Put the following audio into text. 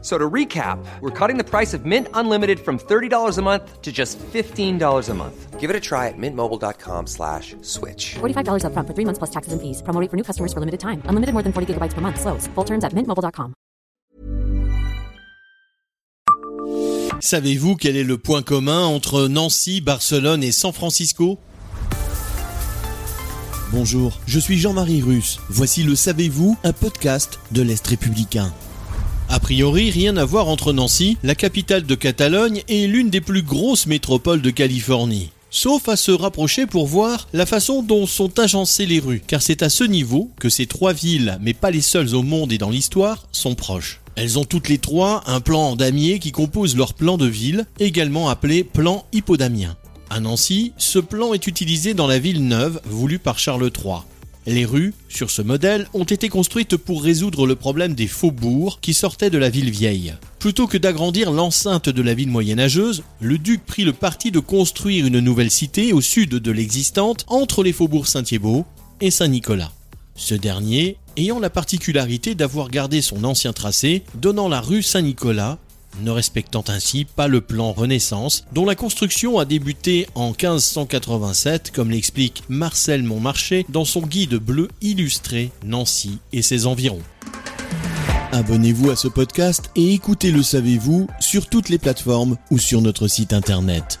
So to recap, we're cutting the price of Mint Unlimited from $30 a month to just $15 a month. Give it a try at mintmobile.com slash switch. $45 upfront for three months plus taxes and fees. Promo rate for new customers for limited time. Unlimited more than 40 gigabytes per month. Slows. Full terms at mintmobile.com. Savez-vous quel est le point commun entre Nancy, Barcelone et San Francisco? Bonjour, je suis Jean-Marie Russe. Voici le Savez-vous, un podcast de l'Est républicain. A priori, rien à voir entre Nancy, la capitale de Catalogne, et l'une des plus grosses métropoles de Californie. Sauf à se rapprocher pour voir la façon dont sont agencées les rues, car c'est à ce niveau que ces trois villes, mais pas les seules au monde et dans l'histoire, sont proches. Elles ont toutes les trois un plan en damier qui compose leur plan de ville, également appelé plan hippodamien. À Nancy, ce plan est utilisé dans la ville neuve voulue par Charles III. Les rues, sur ce modèle, ont été construites pour résoudre le problème des faubourgs qui sortaient de la ville vieille. Plutôt que d'agrandir l'enceinte de la ville moyenâgeuse, le duc prit le parti de construire une nouvelle cité au sud de l'existante entre les faubourgs Saint-Thiébaut et Saint-Nicolas. Ce dernier ayant la particularité d'avoir gardé son ancien tracé, donnant la rue Saint-Nicolas, ne respectant ainsi pas le plan Renaissance, dont la construction a débuté en 1587, comme l'explique Marcel Montmarché dans son guide bleu illustré Nancy et ses environs. Abonnez-vous à ce podcast et écoutez Le Savez-vous sur toutes les plateformes ou sur notre site internet.